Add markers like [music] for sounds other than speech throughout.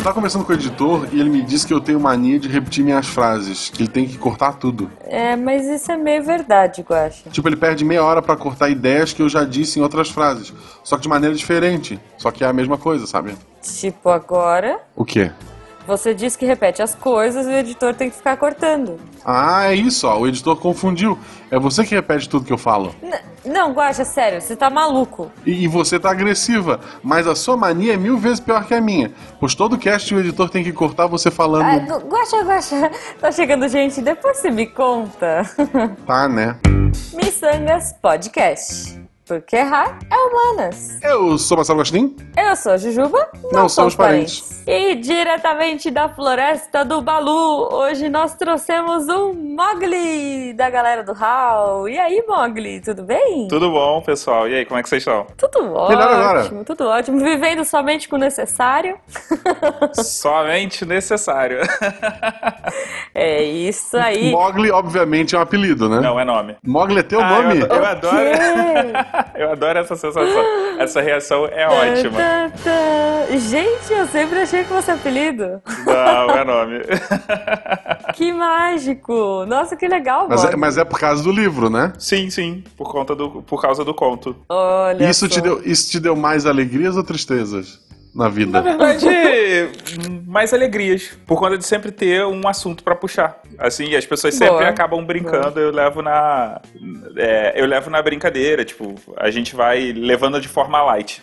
Eu tava conversando com o editor e ele me disse que eu tenho mania de repetir minhas frases, que ele tem que cortar tudo. É, mas isso é meio verdade, Guaxa. Tipo, ele perde meia hora pra cortar ideias que eu já disse em outras frases, só que de maneira diferente. Só que é a mesma coisa, sabe? Tipo, agora O quê? Você diz que repete as coisas e o editor tem que ficar cortando. Ah, é isso, ó. O editor confundiu. É você que repete tudo que eu falo. N- não, Guaxa, sério, você tá maluco. E, e você tá agressiva, mas a sua mania é mil vezes pior que a minha. Pois todo cast o editor tem que cortar você falando. Ah, Gu- Guaxa, Guaxa, [laughs] tá chegando gente, depois você me conta. Tá, né? Missangas Podcast. Porque errar é humanas. Eu sou Marcelo Gostin. Eu sou a Jujuba, não, Não somos somos parentes. E diretamente da floresta do Balu, hoje nós trouxemos o Mogli, da galera do HAL. E aí, Mogli, tudo bem? Tudo bom, pessoal? E aí, como é que vocês estão? Tudo Melhor agora. ótimo, tudo ótimo. Vivendo somente com o necessário. [laughs] Somente necessário. É isso aí. Mogli, obviamente, é um apelido, né? Não, é nome. Mogli é teu Ah, nome? Eu, eu adoro. Eu adoro essa sensação. Essa reação é ótima. Tá, tá, tá. Gente, eu sempre achei que fosse apelido. Não, é nome. [laughs] Que mágico! Nossa, que legal, Mas é, mas é por causa do livro, né? Sim, sim, por conta do, por causa do conto. Olha Isso só. te, deu, isso te deu mais alegrias ou tristezas na Na vida? verdade, mais alegrias, por conta de sempre ter um assunto pra puxar. Assim, as pessoas sempre Boa. acabam brincando, eu levo na é, eu levo na brincadeira, tipo, a gente vai levando de forma light.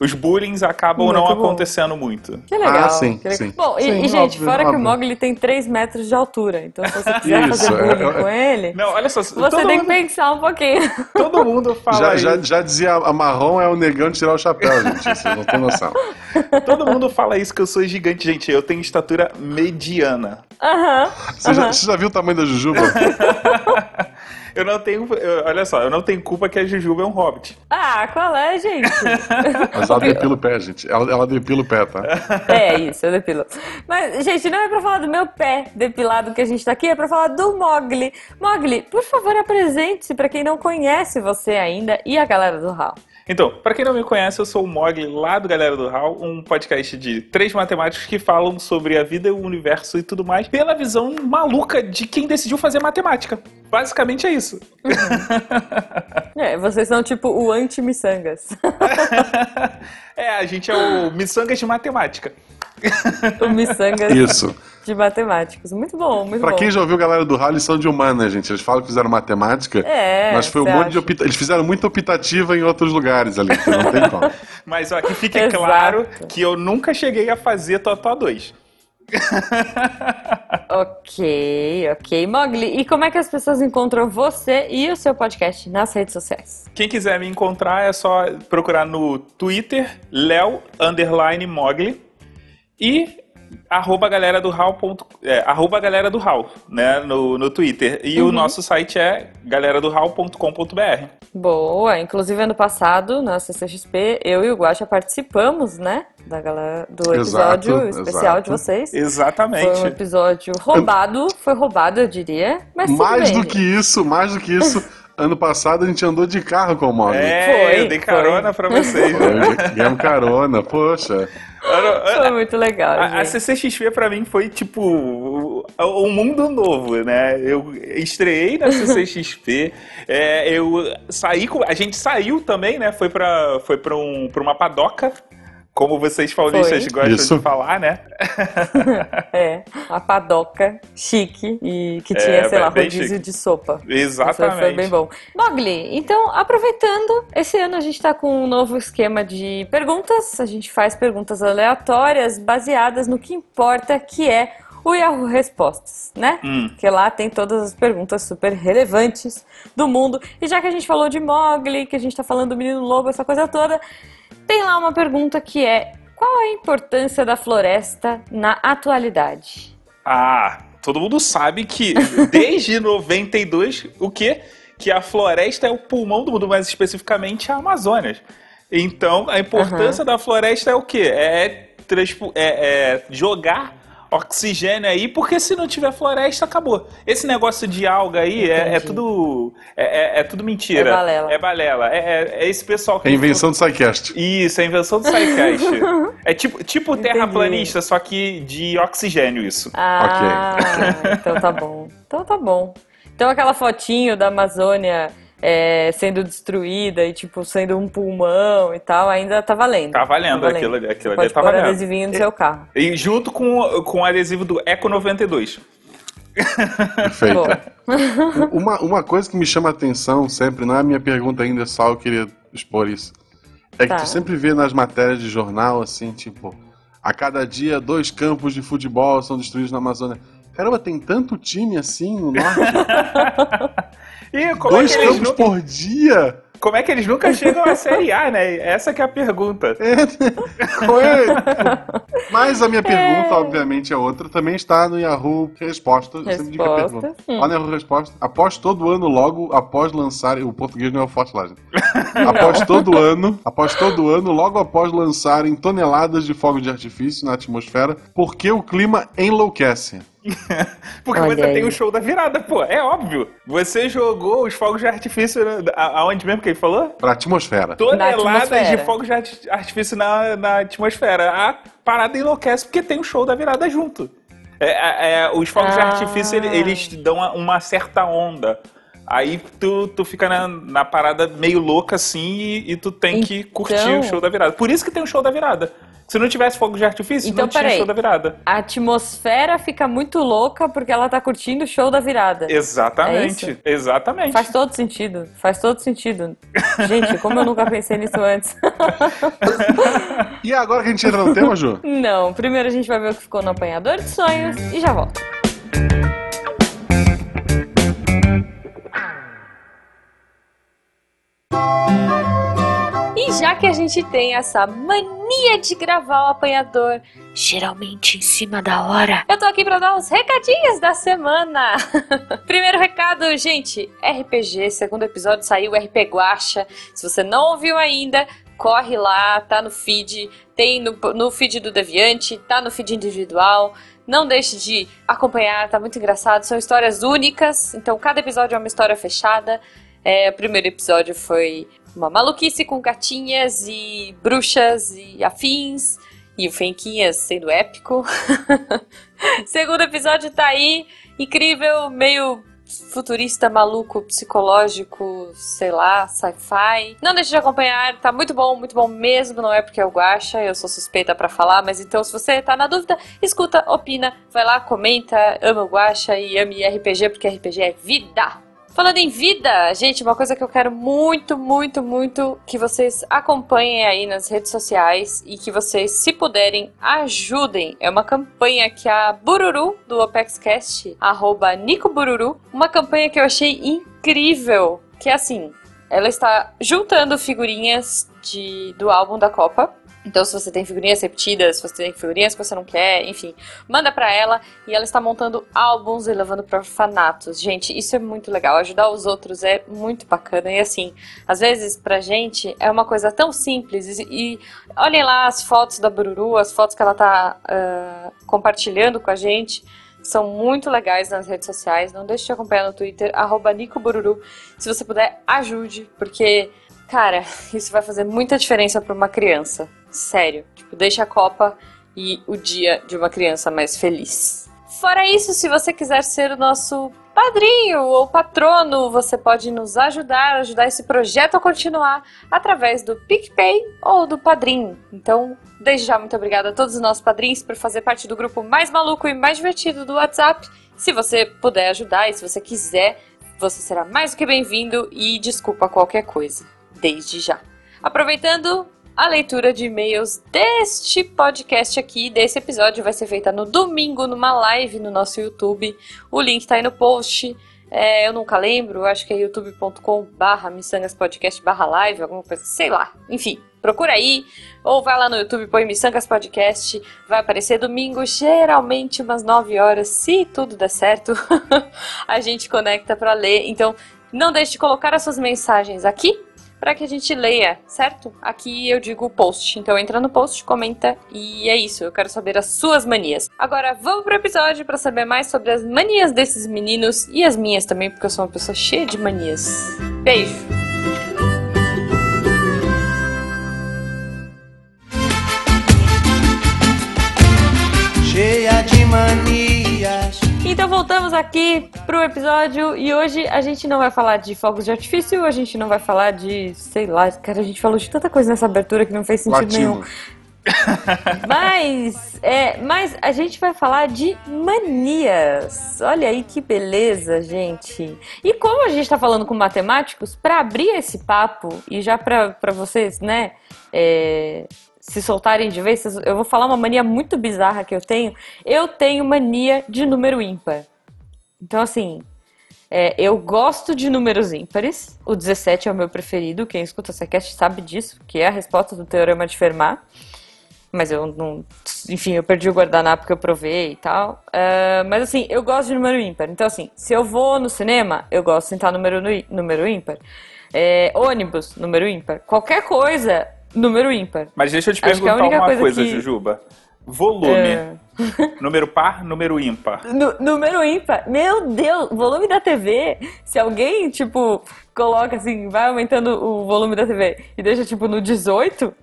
Os bullying acabam Muito não bom. acontecendo muito. Que legal. Ah, sim, que legal. sim. Bom, e, Sim, e, gente, óbvio, fora que o óbvio. Mogli tem 3 metros de altura, então se você [laughs] quiser Isso, fazer bullying é- é- com ele, Não, olha só, você tem que mundo, pensar um pouquinho. [laughs] todo mundo fala Já, já, isso. já dizia a marrom é o negão de tirar o chapéu, gente. Vocês não têm noção. [laughs] Todo mundo fala isso que eu sou gigante, gente. Eu tenho estatura mediana. Aham. Você, já, aham. você já viu o tamanho da Jujuba? Eu não tenho. eu- olha só, eu não tenho culpa que a Jujuba é um hobbit. Ah, qual é, gente? [laughs] Mas ela depila o pé, gente. Ela, ela depila o pé, tá? [laughs] É isso, eu depilo. Mas, gente, não é pra falar do meu pé depilado que a gente tá aqui, é pra falar do Mogli. Mogli, por favor, apresente-se pra quem não conhece você ainda e a galera do HAL. Então, pra quem não me conhece, eu sou o Mogli lá do Galera do Hall, um podcast de três matemáticos que falam sobre a vida, o universo e tudo mais, pela visão maluca de quem decidiu fazer matemática. Basicamente é isso. É, vocês são tipo o anti-miçangas. [laughs] é, a gente é o miçangas de matemática. o miçangas Isso. de matemáticos. Muito bom, muito Pra bom. quem já ouviu galera do Rally, eles são de humanas, gente. Eles falam que fizeram matemática, É, mas foi um monte de acha? opta... Eles fizeram muita optativa em outros lugares ali, não tem como. [laughs] Mas ó, que fique Exato. claro que eu nunca cheguei a fazer Totó 2. [laughs] Ok, ok. Mogli, e como é que as pessoas encontram você e o seu podcast nas redes sociais? Quem quiser me encontrar é só procurar no Twitter, Léo Mogli e arroba galera do Hall. ponto- É, arroba galera do Hall, né, no, no Twitter. E Uhum. o nosso site é galeradohall.com.br. Boa, inclusive ano passado, na CCXP, eu e o Guaxa participamos, né, da galera, do Exato, episódio especial de exato. vocês. Foi um Exatamente. episódio roubado, foi roubado, eu diria, mas Mais bem, do que isso, mais do que isso, [laughs] ano passado a gente andou de carro com o Mogli. É, Foi, eu dei carona pra vocês. né? Foi, Ganhamos carona, poxa. Foi muito legal, A, a. CCXP pra mim foi tipo o- um mundo novo, né? Eu estreiei na CCXP, é, eu saí com, a gente saiu também, né? Foi pra foi para um, pra uma padoca, como vocês paulistas Foi. gostam Isso. de falar, né? [laughs] É, a padoca chique e que É, tinha, sei lá, rodízio chique. de sopa. Exatamente. Foi bem bom. Mogli, então, aproveitando, esse ano a gente tá com um novo esquema de perguntas. A gente faz perguntas aleatórias baseadas no que importa, que é o Yahoo Respostas, né? Hum. Que lá tem todas as perguntas super relevantes do mundo. E já que a gente falou de Mogli, que a gente tá falando do Menino Lobo, essa coisa toda, tem lá uma pergunta que é: qual a importância da floresta na atualidade? Ah, todo mundo sabe que desde [laughs] 92, o quê? Que a floresta é o pulmão do mundo, mais especificamente a Amazônia. Então, a importância da floresta é o quê? É, transpo- é- é jogar oxigênio aí, porque se não tiver floresta, acabou. Esse negócio de alga aí é, é tudo. É, é, é, tudo mentira. É balela. É balela. É, é, é esse pessoal que. É invenção do SciCast. Isso, é invenção do SciCast. [laughs] é tipo, tipo terraplanista, só que de oxigênio, isso. Ah, então tá bom. Então tá bom. Então aquela fotinho da Amazônia é, sendo destruída e, tipo, sendo um pulmão e tal, ainda tá valendo. Tá valendo, tá valendo. aquilo ali, aquilo ali tá valendo. adesivinho no e, seu carro. E junto com, com o adesivo do Eco 92. Perfeito. [laughs] uma, uma coisa que me chama a atenção sempre, não é a minha pergunta ainda, só eu queria expor isso. É tá. que tu sempre vê nas matérias de jornal, assim, tipo, a cada dia dois campos de futebol são destruídos na Amazônia. Caramba, tem tanto time assim no norte. [laughs] e como Dois é campos nunca... por dia? Como é que eles nunca chegam à Série A, né? Essa que é a pergunta. É, é? Mas a minha pergunta, é. obviamente, é outra. Também está no Yahoo Resposta. resposta. sempre digo a pergunta. Hum. Lá no Yahoo Resposta. Após todo ano, logo após lançar... O português não é o forte lá, gente. Após todo ano, após todo ano, logo após lançarem toneladas de fogos de artifício na atmosfera, porque o clima enlouquece. [laughs] Porque Olha você aí. tem o show da virada, pô. É óbvio. Você jogou os fogos de artifício aonde mesmo que ele falou? Pra atmosfera. Toneladas de fogos de artifício na, na atmosfera. A parada enlouquece porque tem o show da virada junto. É, é, é os fogos ah. de artifício, eles dão uma certa onda. Aí tu, tu fica na, na parada meio louca assim e, e tu tem então... que curtir o show da virada. Por isso que tem o show da virada. Se não tivesse fogo de artifício, então, não tinha show da virada. A atmosfera fica muito louca porque ela tá curtindo o show da virada. Exatamente. É exatamente. Faz todo sentido. Faz todo sentido. Gente, como eu nunca pensei nisso antes. e agora que a gente entra no tema, Ju? Não. Primeiro a gente vai ver o que ficou no apanhador de sonhos e já volto. E já que a gente tem essa mania de gravar o apanhador, geralmente em cima da hora, eu tô aqui para dar os recadinhos da semana. [laughs] Primeiro recado, gente, RPG, segundo episódio saiu RP Guacha. Se você não ouviu ainda, corre lá, tá no feed, tem no, no feed do Deviante, tá no feed individual. Não deixe de acompanhar, tá muito engraçado. São histórias únicas, então cada episódio é uma história fechada. É, o primeiro episódio foi uma maluquice com gatinhas e bruxas e afins. E o Fenquinhas sendo épico. [laughs] Segundo episódio tá aí. Incrível, meio futurista, maluco, psicológico, sei lá, sci-fi. Não deixe de acompanhar, tá muito bom, muito bom mesmo, não é porque eu Guaxa, eu sou suspeita para falar, mas então se você tá na dúvida, escuta, opina, vai lá, comenta, ama o Guaxa e ame RPG, porque RPG é vida! Falando em vida, gente, uma coisa que eu quero muito, muito, muito que vocês acompanhem aí nas redes sociais e que vocês, se puderem, ajudem. É uma campanha que a Bururu do OpexCast, arroba Nico Bururu, uma campanha que eu achei incrível, que é assim, ela está juntando figurinhas de, do álbum da Copa então, se você tem figurinhas repetidas, se você tem figurinhas que você não quer, enfim, manda para ela e ela está montando álbuns e levando para orfanatos. Gente, isso é muito legal. Ajudar os outros é muito bacana. E assim, às vezes pra gente é uma coisa tão simples. E, e olhem lá as fotos da Bururu, as fotos que ela tá uh, compartilhando com a gente. São muito legais nas redes sociais. Não deixe de acompanhar no Twitter, NicoBururu. Se você puder, ajude, porque, cara, isso vai fazer muita diferença para uma criança. Sério. Tipo, deixa a Copa e o dia de uma criança mais feliz. Fora isso, se você quiser ser o nosso padrinho ou patrono, você pode nos ajudar, ajudar esse projeto a continuar através do PicPay ou do Padrim. Então, desde já, muito obrigada a todos os nossos padrinhos por fazer parte do grupo mais maluco e mais divertido do WhatsApp. Se você puder ajudar e se você quiser, você será mais do que bem-vindo e desculpa qualquer coisa, desde já. Aproveitando, a leitura de e-mails deste podcast aqui, desse episódio, vai ser feita no domingo, numa live no nosso YouTube. O link tá aí no post. É, eu nunca lembro, acho que é youtube.com barra missangaspodcast barra live, alguma coisa, sei lá. Enfim, procura aí, ou vai lá no YouTube, põe Missangas Podcast, vai aparecer domingo, geralmente umas 9 horas, se tudo der certo, [laughs] a gente conecta para ler. Então, não deixe de colocar as suas mensagens aqui para que a gente leia, certo? Aqui eu digo post. Então entra no post, comenta e é isso. Eu quero saber as suas manias. Agora vamos pro episódio para saber mais sobre as manias desses meninos e as minhas também, porque eu sou uma pessoa cheia de manias. Beijo. Então voltamos aqui pro episódio e hoje a gente não vai falar de fogos de artifício, a gente não vai falar de, sei lá, cara, a gente falou de tanta coisa nessa abertura que não fez sentido Latino. nenhum. Mas, é, mas a gente vai falar de manias. Olha aí que beleza, gente. E como a gente está falando com matemáticos, para abrir esse papo e já para vocês, né, é, se soltarem de vez, eu vou falar uma mania muito bizarra que eu tenho. Eu tenho mania de número ímpar. Então, assim, é, eu gosto de números ímpares. O 17 é o meu preferido. Quem escuta essa cast sabe disso, que é a resposta do Teorema de Fermat. Mas eu não. Enfim, eu perdi o guardanapo que eu provei e tal. Uh, mas assim, eu gosto de número ímpar. Então, assim, se eu vou no cinema, eu gosto de sentar número, número ímpar. É, ônibus, número ímpar. Qualquer coisa, número ímpar. Mas deixa eu te perguntar uma coisa, coisa que... Jujuba. Volume. É... [laughs] número par, número ímpar. Nu número ímpar. Meu Deus, volume da TV. Se alguém, tipo, coloca assim, vai aumentando o volume da TV e deixa, tipo, no 18,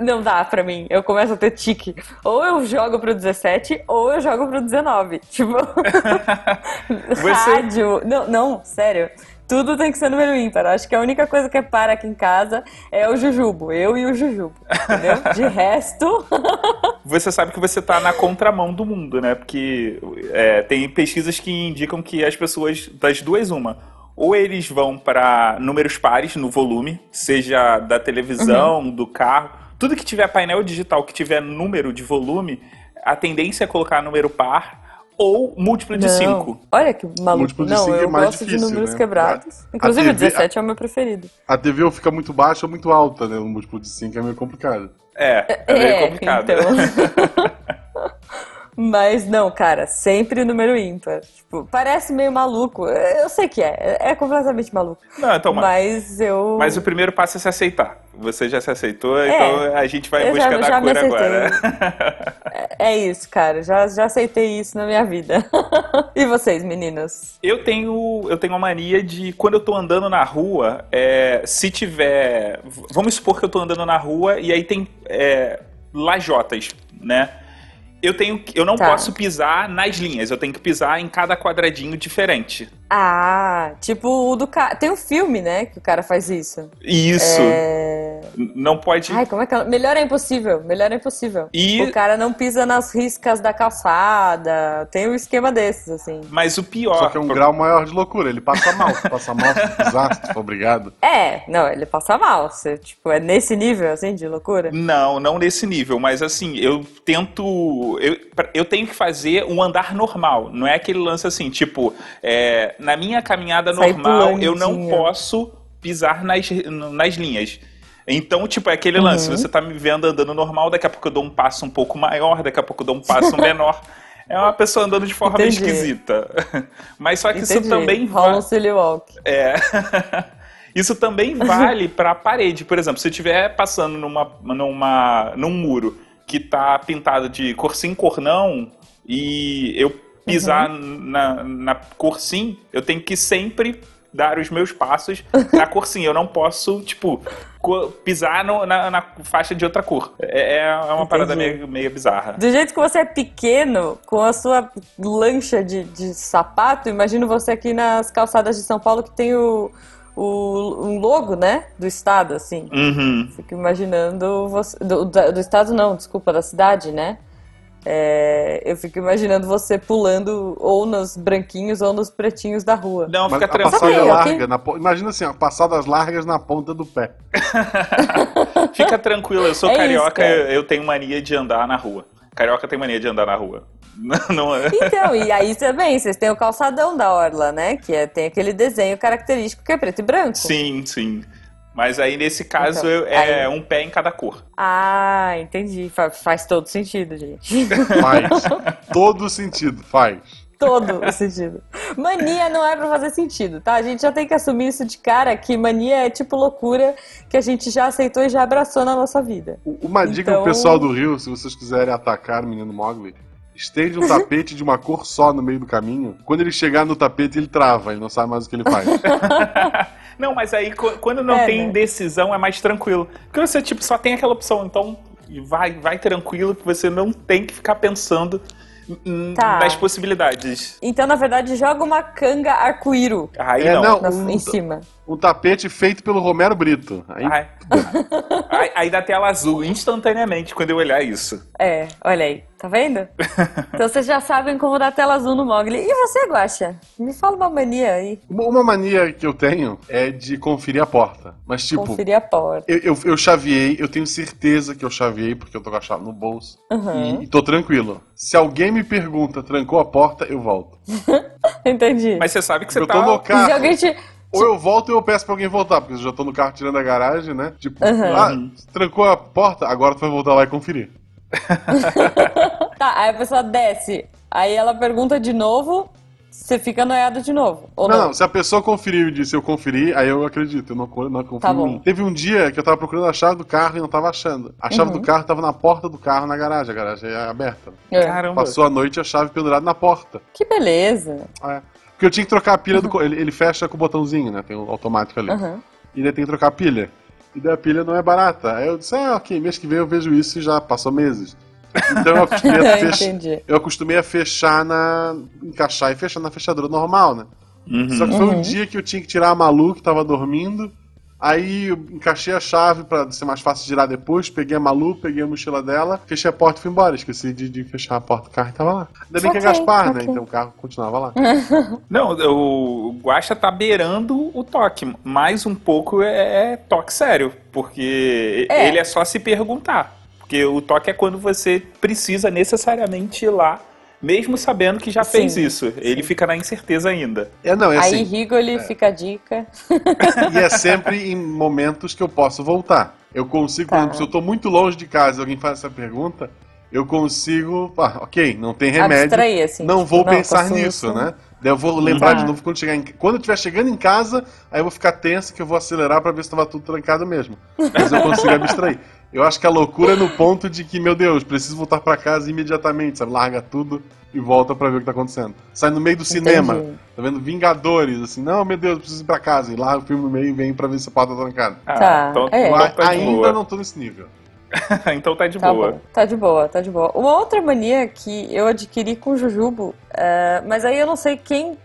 não dá pra mim. Eu começo a ter tique. Ou eu jogo pro 17, ou eu jogo pro 19. Tipo. [laughs] [laughs] Você... Rádio. Não, não, sério. Tudo tem que ser número ímpar. Acho que a única coisa que é para aqui em casa é o Jujubo. Eu e o Jujubo. Entendeu? De [laughs] resto. [laughs] você sabe que você tá na contramão do mundo, né? Porque é, tem pesquisas que indicam que as pessoas, das duas, uma. Ou eles vão para números pares no volume, seja da televisão, uhum. do carro. Tudo que tiver painel digital, que tiver número de volume, a tendência é colocar número par ou múltiplo de 5. Olha que maluco. Múltiplo de não, eu é gosto difícil, de números né? quebrados. Inclusive, TV, o 17 a, é o meu preferido. A TV ou fica muito baixa ou muito alta, né? O múltiplo de 5 é meio complicado. É, é meio é, complicado. Então... [laughs] Mas não, cara, sempre o número ímpar. Tipo, parece meio maluco. Eu sei que é, é completamente maluco. Não, então, mas eu. Mas o primeiro passo é se aceitar. Você já se aceitou, é, então a gente vai em busca já, da já cura agora. [laughs] é, é isso, cara. Já, já aceitei isso na minha vida. [laughs] e vocês, meninos? Eu tenho, eu tenho uma mania de quando eu tô andando na rua, é, se tiver. Vamos supor que eu tô andando na rua e aí tem é, lajotas, né? Eu tenho eu não tá. posso pisar nas linhas, eu tenho que pisar em cada quadradinho diferente. Ah, tipo o do cara. Tem um filme, né, que o cara faz isso. Isso. É... Não pode. Ai, como é que é? Melhor é impossível. Melhor é impossível. E... O cara não pisa nas riscas da calçada. Tem um esquema desses, assim. Mas o pior. Só que é um grau maior de loucura. Ele passa mal. passa mal se pisar, se obrigado. É, não, ele passa mal. Você, tipo, é nesse nível, assim, de loucura? Não, não nesse nível. Mas, assim, eu tento. Eu, eu tenho que fazer um andar normal. Não é aquele lance assim, tipo. É, na minha caminhada Sai normal, eu não posso pisar nas, nas linhas. Então, tipo, é aquele lance, uhum. você tá me vendo andando normal, daqui a pouco eu dou um passo um pouco maior, daqui a pouco eu dou um passo [laughs] menor. É uma pessoa andando de forma Entendi. esquisita. [laughs] Mas só que Entendi. [laughs] isso também vale. walk. É. isso também vale para a parede. Por exemplo, se eu estiver passando numa, numa, num muro que tá pintado de cor sim, cor não, e eu pisar uhum. na, na cor sim, eu tenho que sempre dar os meus passos na cor sim. Eu não posso, tipo, pisar no, na, na, faixa de outra cor. É, é uma Entendi. parada meio, meio bizarra. Do jeito que você é pequeno, com a sua lancha de, de sapato, imagino você aqui nas calçadas de São Paulo que tem o, o um logo, né, do estado, assim. Uhum. Fico imaginando você, do, do estado não, desculpa, da cidade, né? É, eu fico imaginando você pulando ou nos branquinhos ou nos pretinhos da rua. Não, fica tranquilo. Passada larga, na, imagina assim, ó, passadas largas na ponta do pé. [laughs] fica tranquilo, eu sou é carioca, isso, eu tenho mania de andar na rua. Carioca tem mania de andar na rua. [laughs] Não é? Então, e aí também, vocês têm o calçadão da Orla, né? Que é, tem aquele desenho característico que é preto e branco. Sim, sim. Mas aí, nesse caso, então, eu, é aí... um pé em cada cor. Ah, entendi. Faz, faz todo sentido, gente. [laughs] Faz. todo sentido, faz. Todo o sentido. mania não é pra fazer sentido, tá? A gente já tem que assumir isso de cara, que mania é tipo loucura que a gente já aceitou e já abraçou na nossa vida. Uma dica Então- pro pessoal do Rio, se vocês quiserem atacar o menino Mogli, estende um [laughs] tapete de uma cor só no meio do caminho. Quando ele chegar no tapete, ele trava, ele não sabe mais o que ele faz. [laughs] Não, mas aí qu- quando não É, tem né? decisão é mais tranquilo. Porque você, tipo, só tem aquela opção. Então, vai, vai tranquilo que você não tem que ficar pensando em- Tá. nas possibilidades. Então, na verdade, joga uma canga arco-íro Aí É, não. não. em cima. Um tapete feito pelo Romero Brito. Aí, Ai. [laughs] aí, aí dá tela azul instantaneamente quando eu olhar isso. É, olha aí, tá vendo? Então vocês já sabem como dar tela azul no Mogli. E você, Guaxa? Me fala uma mania aí. Uma mania que eu tenho é de conferir a porta. Mas, tipo, Conferir a porta. eu, eu, eu chaveei, eu tenho certeza que eu chaveei, porque eu tô com a chave no bolso. Uhum. E, e tô tranquilo. Se alguém me pergunta, trancou a porta, eu volto. [laughs] Entendi. Mas você sabe que você eu tá. tô no E se carro. alguém te... Ou eu volto ou eu peço pra alguém voltar, porque eu já tô no carro tirando a garagem, né? Tipo, Uhum. ah, trancou a porta, agora tu vai voltar lá e conferir. [laughs] Tá, aí a pessoa desce. Aí ela pergunta de novo, você fica noiado de novo. Ou Não, não? não, se a pessoa conferiu e disse eu conferi, aí eu acredito, eu não, não confio Tá bom. Teve um dia que eu tava procurando a chave do carro e não tava achando. A chave Uhum. do carro tava na porta do carro, na garagem, a garagem é aberta. É. Caramba. Passou a noite a chave pendurada na porta. Que beleza. É. Porque eu tinha que trocar a pilha do. co- Ele, ele fecha com o botãozinho, né? Tem um automático ali. Uhum. E daí tem que trocar a pilha. E daí a pilha não é barata. Aí eu disse, ah, ok, mês que vem eu vejo isso e já passou meses. Então eu acostumei a, [laughs] fech... Entendi. eu acostumei a fechar na. encaixar e fechar na fechadura normal, né? Uhum. Só que foi Uhum. um dia que eu tinha que tirar a Malu, que tava dormindo. Aí eu encaixei a chave pra ser mais fácil de girar depois. Peguei a Malu, peguei a mochila dela, fechei a porta e fui embora. Esqueci de, de fechar a porta do carro e tava lá. Ainda bem que é Gaspar, né? ok. Então o carro continuava lá. [laughs] Não, o Guaxa tá beirando o toque. Mais um pouco é, é toque sério. Porque É. ele é só se perguntar. Porque o toque é quando você precisa necessariamente ir lá, mesmo sabendo que já Sim, fez isso. Ele fica na incerteza ainda. É, não, é Aí, assim. Rigoli, fica a dica. [laughs] e é sempre em momentos que eu posso voltar. Eu consigo, por Tá. exemplo, se eu tô muito longe de casa e alguém faz essa pergunta, eu consigo. Ah, ok, não tem remédio. Abstrair, assim. não tipo, vou não, pensar nisso, isso. né? Daí eu vou lembrar Tá. de novo quando chegar em... Quando eu estiver chegando em casa, aí eu vou ficar tenso que eu vou acelerar pra ver se tava tudo trancado mesmo. Mas eu consigo abstrair. Eu acho que a loucura é no ponto de que, meu Deus, preciso voltar pra casa imediatamente, sabe? Larga tudo e volta pra ver o que tá acontecendo. Sai no meio do cinema, Entendi. tá vendo Vingadores, assim, não, meu Deus, preciso ir pra casa. E larga o filme no meio e vem pra ver se a porta tá trancada. Ah, Tá, então, é. então Eu tá ainda boa. não tô nesse nível. [laughs] então tá de Tá boa. bom, tá de boa, tá de boa. Uma outra mania que eu adquiri com o Jujubo, é, mas aí eu não sei quem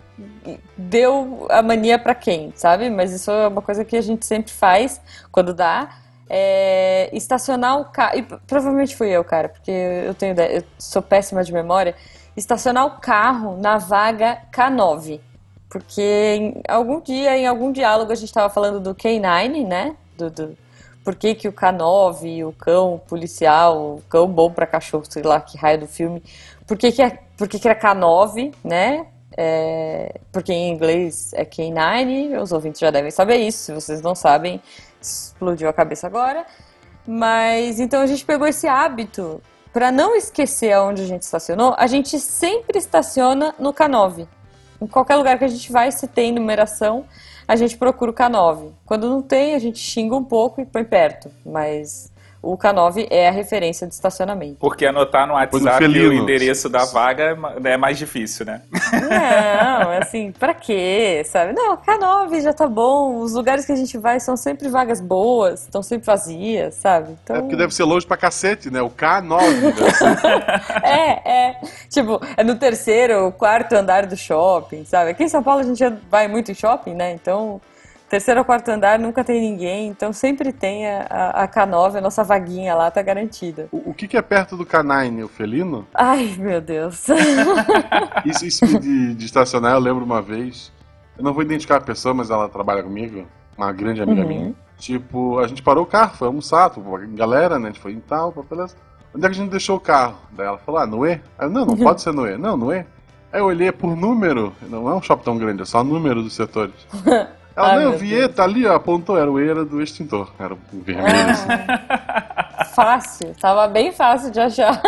deu a mania pra quem, sabe? Mas isso é uma coisa que a gente sempre faz quando dá. É estacionar o carro. E provavelmente fui eu, cara, porque eu tenho eu sou péssima de memória. Estacionar o carro na vaga K9. Porque em algum dia, em algum diálogo, a gente estava falando do K9, né? Do, do, por que, que o K9, o cão policial, o cão bom pra cachorro, sei lá que raio do filme, por que, que, é, por que, que era K9, né? É, porque em inglês é K9, os ouvintes já devem saber isso, se vocês não sabem, explodiu a cabeça agora. Mas então a gente pegou esse hábito para não esquecer aonde a gente estacionou, a gente sempre estaciona no K9. Em qualquer lugar que a gente vai, se tem numeração, a gente procura o K9. Quando não tem, a gente xinga um pouco e põe perto. Mas o K9 é a referência de estacionamento. Porque anotar no o WhatsApp o felino. endereço da vaga é é mais difícil, né? Não, [laughs] assim, pra quê, sabe? Não, K9 já tá bom. Os lugares que a gente vai são sempre vagas boas, estão sempre vazias, sabe? Então, É porque deve ser longe pra cacete, né? O K9. deve ser- É, é. Tipo, é no terceiro ou quarto andar do shopping, sabe? Aqui em São Paulo a gente vai muito em shopping, né? Então, terceiro ou quarto andar nunca tem ninguém. Então, sempre tem a, a, a K9, a nossa vaguinha lá tá garantida. O, o que, que é perto do K9? O felino? Ai, meu Deus. [laughs] Isso, isso de, de estacionar, eu lembro uma vez. Eu não vou identificar a pessoa, mas ela trabalha comigo, uma grande amiga Uhum. minha. Tipo, a gente parou o carro, foi almoçar, tipo, galera, né? A gente foi em tal, beleza. Onde é que a gente deixou o carro? Daí ela falou, ah, Noé? Eu, não, não pode ser Noé. Não, Noé. Aí eu olhei por número, não é um shopping tão grande, é só número dos setores. [laughs] Ela, Ai, não, eu meu vi, Deus. tá ali, ó, apontou, era o E era do extintor, era o vermelho, assim. [laughs] fácil, tava bem fácil de achar.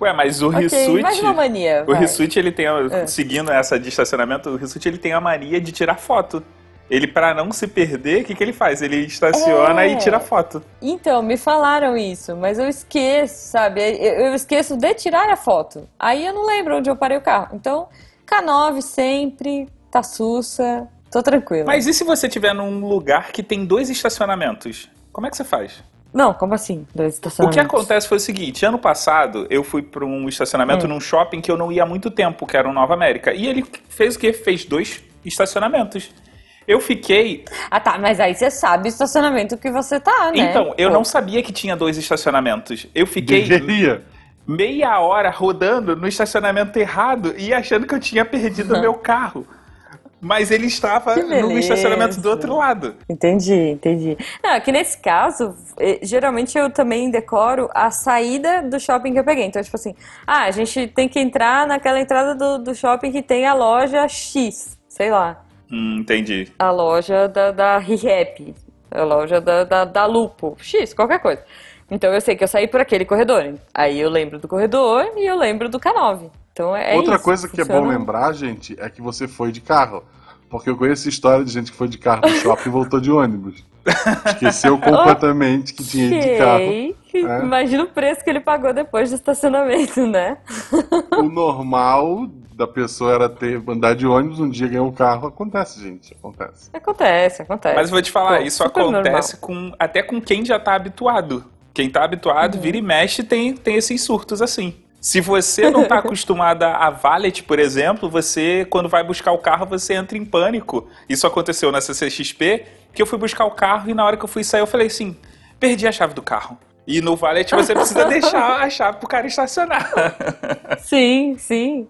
Ué, mas o Ok, Rissuti. mais uma mania. O vai. Rissuti, ele tem. É. Seguindo essa de estacionamento, o Rissuti ele tem a mania de tirar foto. Ele, pra não se perder, o que, que ele faz? Ele estaciona É. e tira foto. Então, me falaram isso, mas eu esqueço, sabe? Eu, eu esqueço de tirar a foto. Aí eu não lembro onde eu parei o carro. Então, K9 sempre, tá sussa, tô tranquila. Mas e se você estiver num lugar que tem dois estacionamentos? Como é que você faz? Não, como assim? Dois O estacionamentos. que acontece foi o seguinte: ano passado eu fui para um estacionamento Hum. num shopping que eu não ia há muito tempo, que era o Nova América. E ele fez o quê? Fez dois estacionamentos. Eu fiquei. Ah, tá, mas aí você sabe o estacionamento que você tá, né? Então, eu Pô. não sabia que tinha dois estacionamentos. Eu fiquei Deveria. meia hora rodando no estacionamento errado e achando que eu tinha perdido o meu carro. Mas ele estava no estacionamento do outro lado. Entendi, entendi. Não, é que nesse caso, eh, geralmente eu também decoro a saída do shopping que eu peguei. Então, tipo assim, ah, a gente tem que entrar naquela entrada do, do shopping que tem a loja X, sei lá, Hum, entendi. a loja da, da ReHap, a loja da, da, da Lupo, X, qualquer coisa. Então eu sei que eu saí por aquele corredor. Aí eu lembro do corredor e eu lembro do K9. Então é Outra isso, coisa que é bom lembrar, gente, é que você foi de carro. Porque eu conheço história de gente que foi de carro no shopping e voltou de ônibus. Esqueceu [laughs] completamente que tinha ido de carro. É. Imagina o preço que ele pagou depois do estacionamento, né? [laughs] O normal da pessoa era ter andar de ônibus, um dia ganhar um carro. Acontece, gente. Acontece. Acontece, acontece. Mas eu vou te falar, Pô, isso acontece com até com quem já tá habituado. Quem tá habituado, vira e mexe, tem, tem esses surtos assim. Se você não tá [laughs] acostumada a valet, por exemplo, você, quando vai buscar o carro, você entra em pânico. Isso aconteceu na CCXP, que eu fui buscar o carro e na hora que eu fui sair, eu falei assim, perdi a chave do carro. E no valet você precisa [laughs] deixar a chave pro cara estacionar. [laughs] Sim, sim.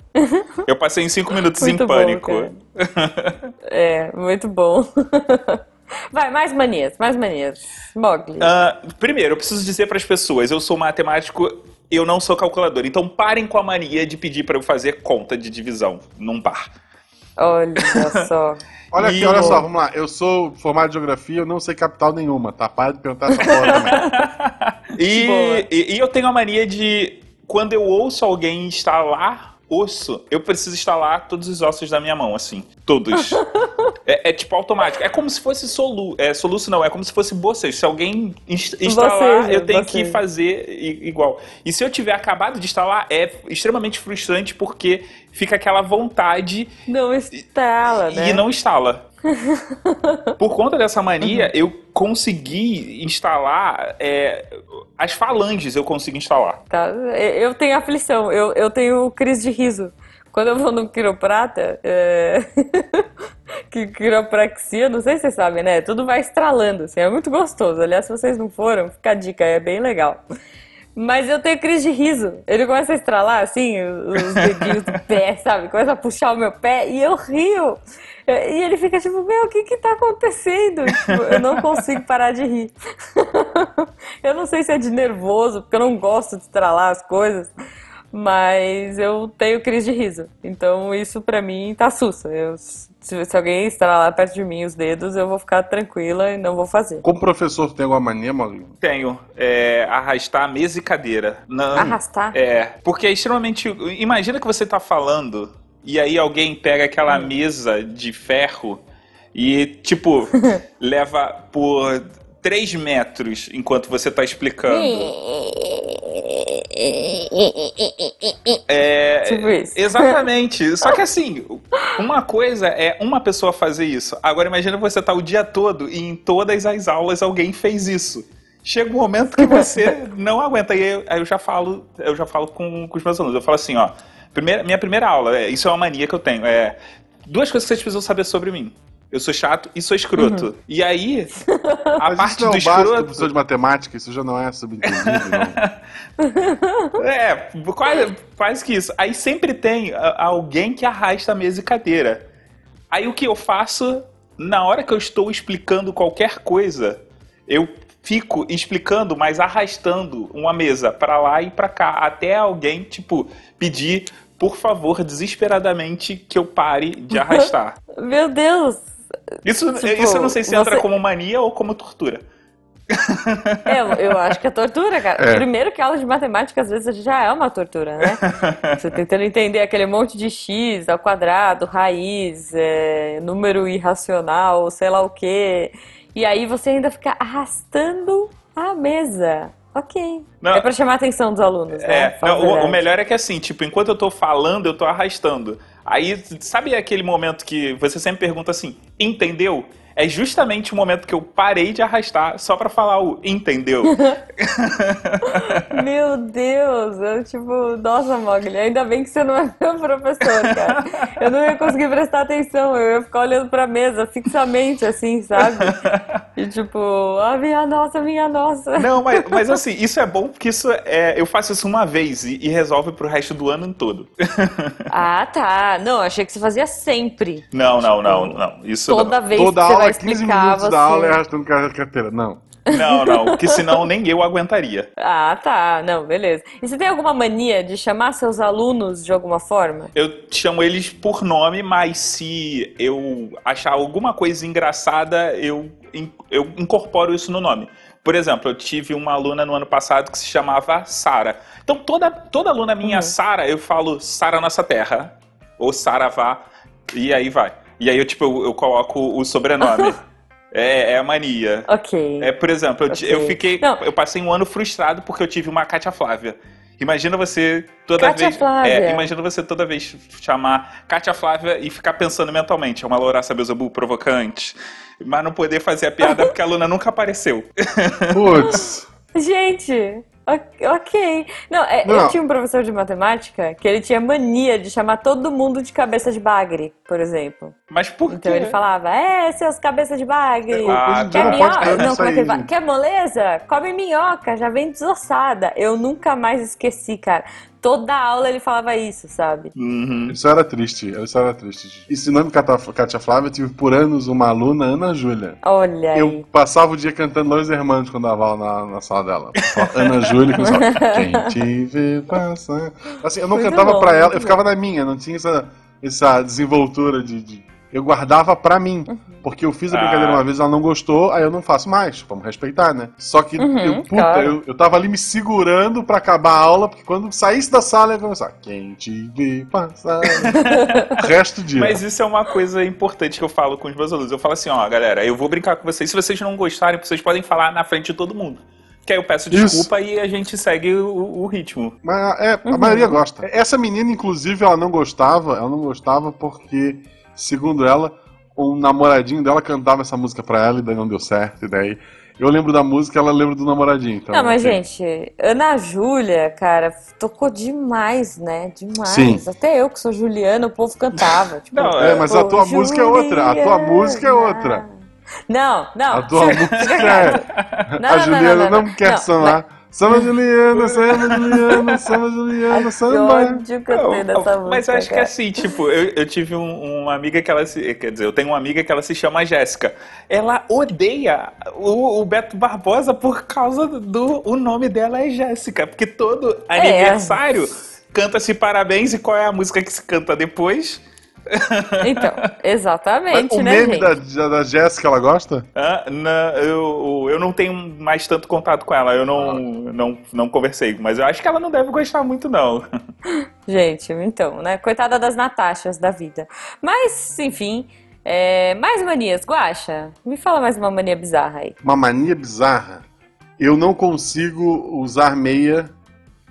Eu passei em cinco minutos Muito em bom, pânico. cara. É, muito bom. Vai, mais manias, mais manias. Mogli. Ah, primeiro, eu preciso dizer para as pessoas, eu sou matemático, eu não sou calculador. Então parem com a mania de pedir para eu fazer conta de divisão num bar. Olha só. [laughs] Olha E aqui, olha só, vamos lá. Eu sou formado em geografia, eu não sei capital nenhuma, tá? Para de perguntar essa porra também. [laughs] E, e, e eu tenho a mania de, quando eu ouço alguém instalar osso, eu preciso instalar todos os ossos da minha mão, assim. Todos. [laughs] é, é tipo automático. É como se fosse solu, é, soluço, não, é como se fosse bocejo. Se alguém inst- instalar, Bocejo, eu tenho que fazer igual. E se eu tiver acabado de instalar, é extremamente frustrante porque fica aquela vontade Não estrala, né? e não instala. [laughs] Por conta dessa mania, eu consegui instalar é, as falanges, eu consegui instalar. Tá? Eu tenho aflição, eu, eu tenho crise de riso. Quando eu vou no quiroprata, é... [laughs] que quiropraxia, não sei se vocês sabem, né? Tudo vai estralando, assim, é muito gostoso. Aliás, se vocês não foram, fica a dica, é bem legal. Mas eu tenho crise de riso. Ele começa a estralar, assim, os [laughs] dedinhos do pé, sabe? Começa a puxar o meu pé e eu rio. E ele fica tipo, meu, o que que tá acontecendo? Tipo, eu não consigo parar de rir. [laughs] eu não sei se é de nervoso, porque eu não gosto de estralar as coisas. Mas eu tenho crise de riso. Então isso pra mim tá sussa. Eu, se, se alguém estralar perto de mim os dedos, eu vou ficar tranquila e não vou fazer. Como professor tem alguma mania, Maurinho? Tenho é, arrastar mesa e cadeira. Não, Arrastar? É, porque é extremamente. Imagina que você tá falando e aí alguém pega aquela mesa de ferro e, tipo, [laughs] leva por 3 metros enquanto você tá explicando. É, Tipo isso. Exatamente. Só que assim, uma coisa é uma pessoa fazer isso. Agora imagina você tá o dia todo e em todas as aulas alguém fez isso. Chega um momento que você [laughs] não aguenta. E aí, aí eu já falo, eu já falo com, com os meus alunos. Eu falo assim, ó. Primeira, minha primeira aula, é, isso é uma mania que eu tenho. É duas coisas que vocês precisam saber sobre mim. Eu sou chato e sou escroto. E aí, [laughs] a Mas parte isso não do é o básico do escroto. professor de matemática, isso já não é subentendido, não. [laughs] É, quase, quase que isso. Aí sempre tem a- alguém que arrasta a mesa e cadeira. Aí o que eu faço, na hora que eu estou explicando qualquer coisa, eu fico explicando, mas arrastando uma mesa pra lá e pra cá, até alguém, tipo, pedir, por favor, desesperadamente, que eu pare de [laughs] arrastar. Meu Deus! Isso, Tipo, isso eu não sei se entra você- como mania ou como tortura. Eu, eu acho que é tortura, cara. É. Primeiro que aula de matemática às vezes já é uma tortura, né? [laughs] Você tentando entender aquele monte de x ao quadrado, raiz, é, número irracional, sei lá o quê. E aí você ainda fica arrastando a mesa. Ok. Não. É pra chamar a atenção dos alunos, né? É, a não, o, o melhor é que assim, tipo, enquanto eu tô falando, eu tô arrastando. Aí, sabe aquele momento que você sempre pergunta assim, entendeu? É justamente o momento que eu parei de arrastar só pra falar o entendeu. [laughs] Meu Deus, eu tipo, nossa, Mogli, ainda bem que você não é [laughs] meu professor, cara. Eu não ia conseguir prestar atenção, eu ia ficar olhando pra mesa fixamente, assim, sabe? E tipo, ah, minha nossa, minha nossa. Não, mas, [laughs] mas assim, isso é bom porque isso é, eu faço isso uma vez e, e resolve pro resto do ano todo. Ah, tá. Não, achei que você fazia sempre. Não, não, não, não. Isso Toda não. vez Toda que você aula, vai 15 explicar, minutos você. da aula é arrastando ca- carteira. Não. Não, não, porque senão nem eu aguentaria. Ah, tá. Não, beleza. E você tem alguma mania de chamar seus alunos de alguma forma? Eu chamo eles por nome, mas se eu achar alguma coisa engraçada, eu, eu incorporo isso no nome. Por exemplo, eu tive uma aluna no ano passado que se chamava Sara. Então, toda, toda aluna minha, Uhum. Sara, eu falo Sara Nossa Terra. Ou Sara Vá. E aí vai. E aí eu, tipo, eu, eu coloco o sobrenome. [laughs] é, é a mania. Ok. É, por exemplo, eu, ti- Ok. eu fiquei. Não. Eu passei um ano frustrado porque eu tive uma Cátia Flávia. Imagina você toda Cátia vez. Flávia. É, imagina você toda vez chamar Cátia Flávia e ficar pensando mentalmente. É uma louraça Beuzebu provocante. Mas não poder fazer a piada [laughs] porque a aluna nunca apareceu. Putz. Gente, ok-. Não, é, Não. eu tinha um professor de matemática que ele tinha mania de chamar todo mundo de cabeça de bagre, por exemplo. Mas por quê? Então ele falava, é, seus cabeça de bagre. Ah, Quer minhoca? Não, como é que fala? Quer moleza? Come minhoca, já vem desossada. Eu nunca mais esqueci, cara. Toda aula ele falava isso, sabe? Uhum. Isso era triste, isso era triste. Ensinando Cata- Cátia Flávia, eu tive por anos uma aluna, Ana Júlia. Olha aí. Eu passava o dia cantando Los Hermanos quando dava aula na, na sala dela. Ana Júlia, começava, quem te vê passar. Assim, eu não Muito cantava bom, pra ela, eu ficava na minha, não tinha essa, essa desenvoltura de, de- Eu guardava pra mim. Uhum. Porque eu fiz a Ah. brincadeira uma vez, ela não gostou, aí eu não faço mais. Vamos respeitar, né? Só que Uhum, eu, puta, claro. eu, eu tava ali me segurando pra acabar a aula, porque quando saísse da sala eu ia começar. Quem te vê passar. o [laughs] resto do dia. Mas isso é uma coisa importante que eu falo com os meus alunos. Eu falo assim, ó, galera, eu vou brincar com vocês. Se vocês não gostarem, vocês podem falar na frente de todo mundo. Que aí eu peço Isso. desculpa e a gente segue o, o ritmo. Mas é, a Uhum. maioria gosta. Essa menina, inclusive, ela não gostava, ela não gostava porque, segundo ela, um namoradinho dela cantava essa música pra ela e daí não deu certo, e daí. Eu lembro da música, ela lembra do namoradinho. Então, Não, mas, assim, gente, Ana Júlia, cara, tocou demais, né? Demais. Sim. Até eu, que sou Juliana, o povo cantava. Tipo, Não, É, mas a tua música é outra. A tua música é outra. Não, não. A tua [laughs] música é. Não, a não, Juliana não, não, quer não, sambar. Samba Juliana, samba Juliana, samba Juliana, samba. ódio que eu tenho dessa música. mas eu acho que cara. assim, tipo, eu, eu tive um- uma amiga que ela se. Quer dizer, eu tenho uma amiga que ela se chama Jéssica. Ela odeia o, o Beto Barbosa por causa do. O nome dela é Jéssica. Porque todo aniversário canta-se parabéns e qual é a música que se canta depois? Então, exatamente, o né, meme gente? da, da, da Jéssica, ela gosta? Ah, na- eu, eu não tenho mais tanto contato com ela, eu não, não, não conversei, mas eu acho que ela não deve gostar muito, não. [laughs] Gente, então, né? Coitada das Natachas da vida. Mas, enfim, é, mais manias. Guaxa, me fala mais uma mania bizarra aí. Uma mania bizarra. Eu não consigo usar meia,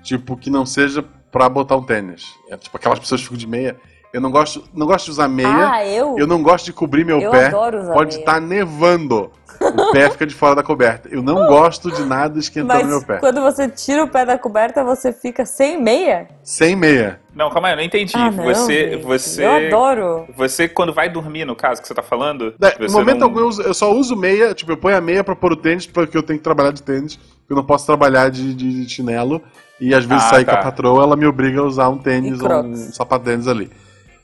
tipo, que não seja pra botar um tênis. É, tipo, aquelas pessoas que ficam de meia. Eu não gosto, não gosto de usar meia. Ah, eu? Eu não gosto de cobrir meu Eu pé. adoro usar Pode estar nevando. O pé fica de fora da coberta. Eu não gosto de nada esquentando Mas meu pé. quando você tira o pé da coberta, você fica sem meia? Sem meia. Não, calma aí, eu não entendi. Ah, não, você, gente. você, Eu adoro. você quando vai dormir, no caso que você tá falando, É, você no momento não- algum eu, uso- eu só uso meia, tipo, eu ponho a meia pra pôr o tênis, porque eu tenho que trabalhar de tênis, porque eu não posso trabalhar de, de chinelo. E às vezes Ah, sair tá. com a patroa, ela me obriga a usar um tênis ou um Crocs. sapato tênis ali.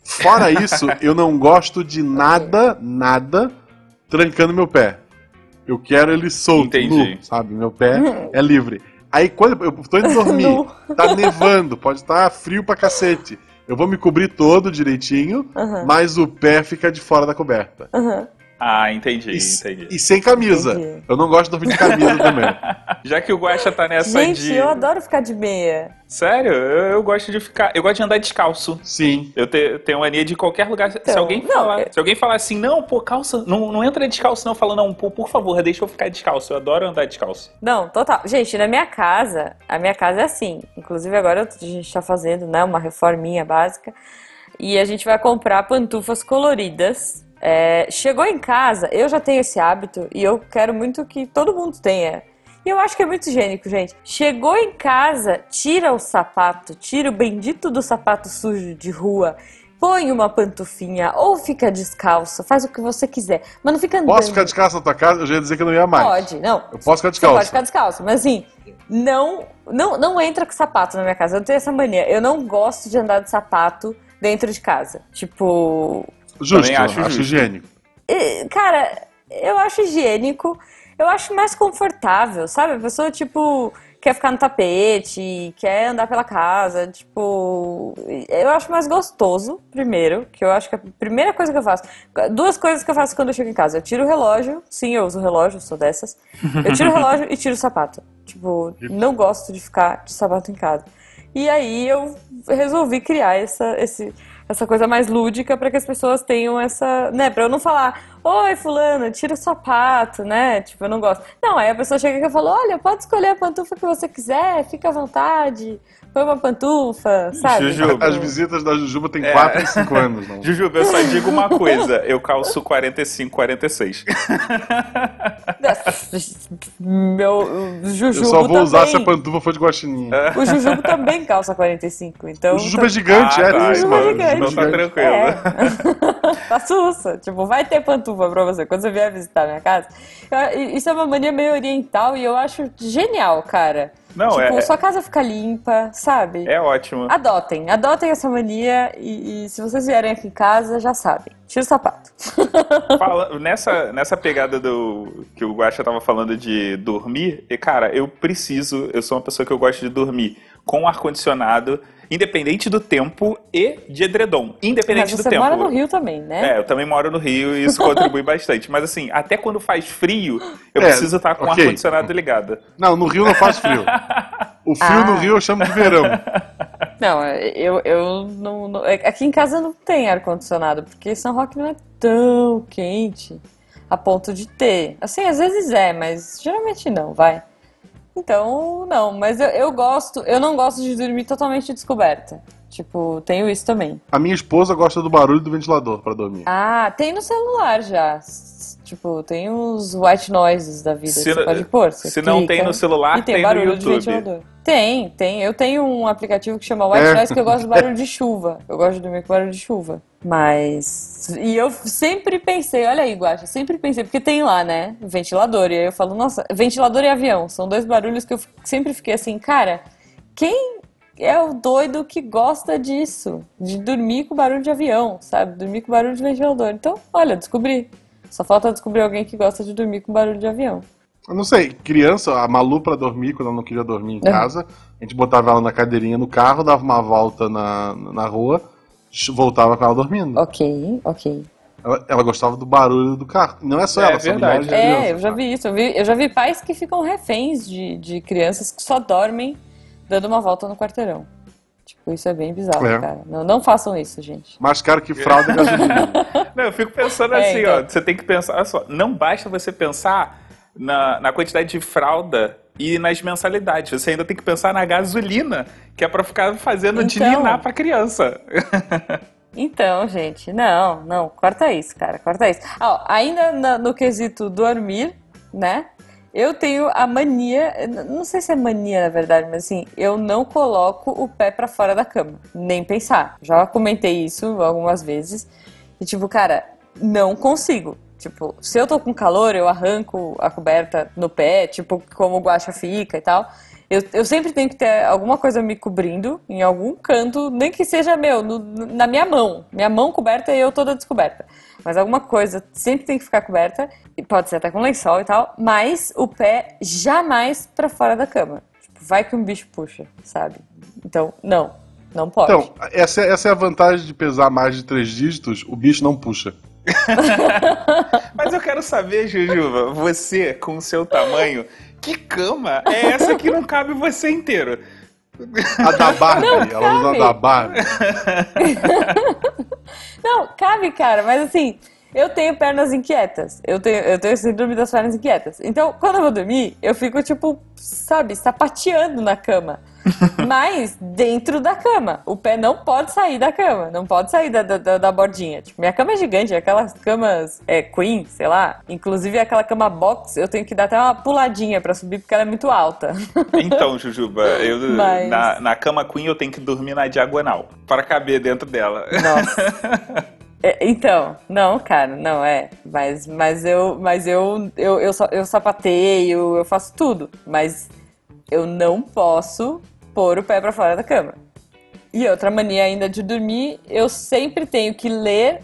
Fora isso, eu não gosto de nada, nada trancando meu pé. Eu quero ele solto, nu, sabe? Meu pé é livre. Aí quando eu tô indo [laughs] dormir, tá nevando, pode estar frio pra cacete. Eu vou me cobrir todo direitinho, Aham. mas o pé fica de fora da coberta. Aham. Ah, entendi, E, entendi. e sem camisa. Entendi. Eu não gosto de dormir de camisa [laughs] também. Já que o Guaxa tá nessa Gente, de. eu adoro ficar de meia. Sério, eu, eu gosto de ficar. Eu gosto de andar descalço. Sim. Eu te- tenho mania de qualquer lugar. se, Então, alguém não, falar, é- se alguém falar assim, não, pô, calça, não, não entra descalço, não, fala, não, pô, por favor, deixa eu ficar descalço. Eu adoro andar descalço. Não, total. Gente, na minha casa, a minha casa é assim. Inclusive agora a gente tá fazendo, né, uma reforminha básica. E a gente vai comprar pantufas coloridas. É, chegou em casa, eu já tenho esse hábito e eu quero muito que todo mundo tenha. E eu acho que é muito higiênico, gente. Chegou em casa, tira o sapato, tira o bendito do sapato sujo de rua, põe uma pantufinha ou fica descalço, faz o que você quiser. Mas não fica andando. Posso ficar descalço na tua casa? Eu já ia dizer que não ia mais. Pode, não. Eu posso ficar Você pode descalço. ficar descalço, mas assim, não, não, não entra com sapato na minha casa. Eu tenho essa mania. Eu não gosto de andar de sapato dentro de casa. Tipo, Justo, Também acho acho, justo. higiênico. cara, eu acho higiênico. Eu acho mais confortável, sabe? A pessoa, tipo, quer ficar no tapete, quer andar pela casa, tipo. Eu acho mais gostoso, primeiro, que eu acho que a primeira coisa que eu faço. Duas coisas que eu faço quando eu chego em casa. Eu tiro o relógio, sim, eu uso relógio, sou dessas. Eu tiro o relógio e tiro o sapato. Tipo, não gosto de ficar de sapato em casa. E aí eu resolvi criar essa, esse, essa coisa mais lúdica para que as pessoas tenham essa. né? Pra eu não falar, oi, fulano, tira o sapato, né? Tipo, eu não gosto. Não, aí a pessoa chega e fala: olha, pode escolher a pantufa que você quiser, fica à vontade, põe uma pantufa, sabe? Jujuba. As visitas da Jujuba têm É. 4 e 5 anos, não. Jujuba, eu só digo uma coisa, eu calço 45, 46. Meu o Eu só vou usar se a também. pantufa for de guaxininha. O Jujubo também calça 45, então. O Jujuba é gigante, Ah, é tá, isso, Jujuba é mano. gigante. Então tá tranquilo. É. [laughs] tá sussa. Tipo, vai ter pantufa pra você quando você vier visitar a minha casa. Isso é uma mania meio oriental e eu acho genial, cara. Não, tipo, é- sua casa fica limpa, sabe? É ótimo. Adotem, adotem essa mania e, e se vocês vierem aqui em casa, já sabem. Tira o sapato. [laughs] Fala- nessa, nessa pegada do que o Guaxa tava falando de dormir, e cara, eu preciso, eu sou uma pessoa que eu gosto de dormir com ar-condicionado, independente do tempo e de edredom. Mas Independente do você tempo. mora no Rio também, né? É, eu também moro no Rio e isso contribui bastante. Mas assim, até quando faz frio, eu É, preciso estar com o ok. ar-condicionado ligado. Não, no Rio não faz frio. [laughs] O frio Ah. no Rio eu chamo de verão. [laughs] Não, eu, eu não, não- Aqui em casa não tem ar-condicionado, porque São Roque não é tão quente a ponto de ter. Assim, às vezes é, mas geralmente não, vai. Então, não, mas eu, eu gosto, eu não gosto de dormir totalmente descoberta. Tipo, tenho isso também. A minha esposa gosta do barulho do ventilador pra dormir. Ah, tem no celular já. Tipo, tem os white noises da vida. Se que você não- pode pôr. você se não clica tem no celular, e tem, tem no barulho de YouTube. ventilador. Tem, tem. Eu tenho um aplicativo que chama White É. Noise que eu gosto do barulho de chuva. Eu gosto de dormir com barulho de chuva. Mas. E eu sempre pensei, olha aí, Guacha, sempre pensei, porque tem lá, né? Ventilador. E aí eu falo, nossa, ventilador e avião. São dois barulhos que eu sempre fiquei assim, cara, quem é o doido que gosta disso? De dormir com barulho de avião, sabe? Dormir com barulho de ventilador. Então, olha, descobri. Só falta descobrir alguém que gosta de dormir com barulho de avião. Eu não sei, criança, a Malu pra dormir, quando ela não queria dormir em É. casa, a gente botava ela na cadeirinha no carro, dava uma volta na, na rua, voltava com ela dormindo. Ok, ok. Ela, ela gostava do barulho do carro. Não é só É ela, são verdade. milhares de É, crianças, eu já tá? vi isso. Eu, vi, eu já vi pais que ficam reféns de, de crianças que só dormem dando uma volta no quarteirão. Tipo, isso é bem bizarro, É. cara. Não, não façam isso, gente. Mais caro que fralda e gasolina. [laughs] Não, eu fico pensando É, assim, então. ó, você tem que pensar, olha só, não basta você pensar na, na quantidade de fralda e nas mensalidades, você ainda tem que pensar na gasolina, que é pra ficar fazendo de Então. ninar pra criança. [laughs] Então, gente, não, não, corta isso, cara, corta isso. Ó, ainda na- no quesito dormir, né? Eu tenho a mania, não sei se é mania na verdade, mas assim, eu não coloco o pé pra fora da cama, nem pensar. Já comentei isso algumas vezes. E tipo, cara, não consigo. Tipo, se eu tô com calor, eu arranco a coberta no pé, tipo, como o guacha fica e tal. Eu, eu sempre tenho que ter alguma coisa me cobrindo em algum canto, nem que seja meu, no- na minha mão. Minha mão coberta e eu toda descoberta. Mas alguma coisa sempre tem que ficar coberta, e pode ser até com lençol e tal, mas o pé jamais pra fora da cama. Tipo, vai que um bicho puxa, sabe? Então, não, não pode. Então, essa, é- essa é a vantagem de pesar mais de três dígitos, o bicho não puxa. [laughs] Mas eu quero saber, Jujuba, você com o seu tamanho, que cama é essa que não cabe você inteiro? A da [laughs] Barbie, Não, ela usa a da Barbie. [laughs] Não, cabe, cara, mas assim, eu tenho pernas inquietas. Eu tenho, eu tenho síndrome das pernas inquietas. Então, quando eu vou dormir, eu fico, tipo, sabe, sapateando na cama. [laughs] Mas dentro da cama. O pé não pode sair da cama. Não pode sair da, da, da bordinha. Tipo, minha cama é gigante, aquelas camas é, queen, sei lá. Inclusive aquela cama box, eu tenho que dar até uma puladinha pra subir porque ela é muito alta. [laughs] Então, Jujuba, eu, Mas- na, na cama queen eu tenho que dormir na diagonal, para caber dentro dela. Nossa. [laughs] É, então, não, cara, não é. Mas, mas eu, mas eu, eu, eu, eu sapateio, eu faço tudo. Mas eu não posso pôr o pé pra fora da cama. E outra mania ainda de dormir, eu sempre tenho que ler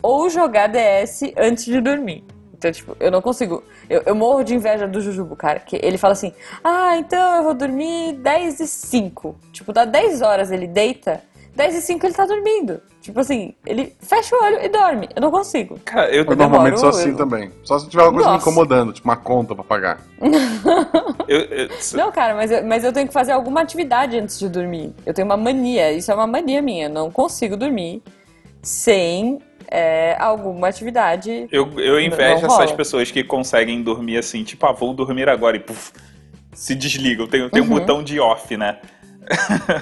ou jogar DS antes de dormir. Então, tipo, eu não consigo. Eu, eu morro de inveja do Jujubo, cara. Que ele fala assim: Ah, então eu vou dormir 10 e 5. Tipo, dá 10 horas ele deita, 10 e 5 ele tá dormindo. Tipo assim, ele fecha o olho e dorme. Eu não consigo. Cara, eu, Eu normalmente sou assim eu- também. Só se tiver alguma coisa me Nossa. incomodando, tipo uma conta pra pagar. [laughs] eu, eu- [laughs] Não, cara, mas eu, mas eu tenho que fazer alguma atividade antes de dormir. Eu tenho uma mania, isso é uma mania minha. Eu não consigo dormir sem é, alguma atividade. eu, eu invejo essas pessoas que conseguem dormir assim, tipo, ah, vou dormir agora e puf, se desligam. Tem, tem um Uhum. botão de off, né?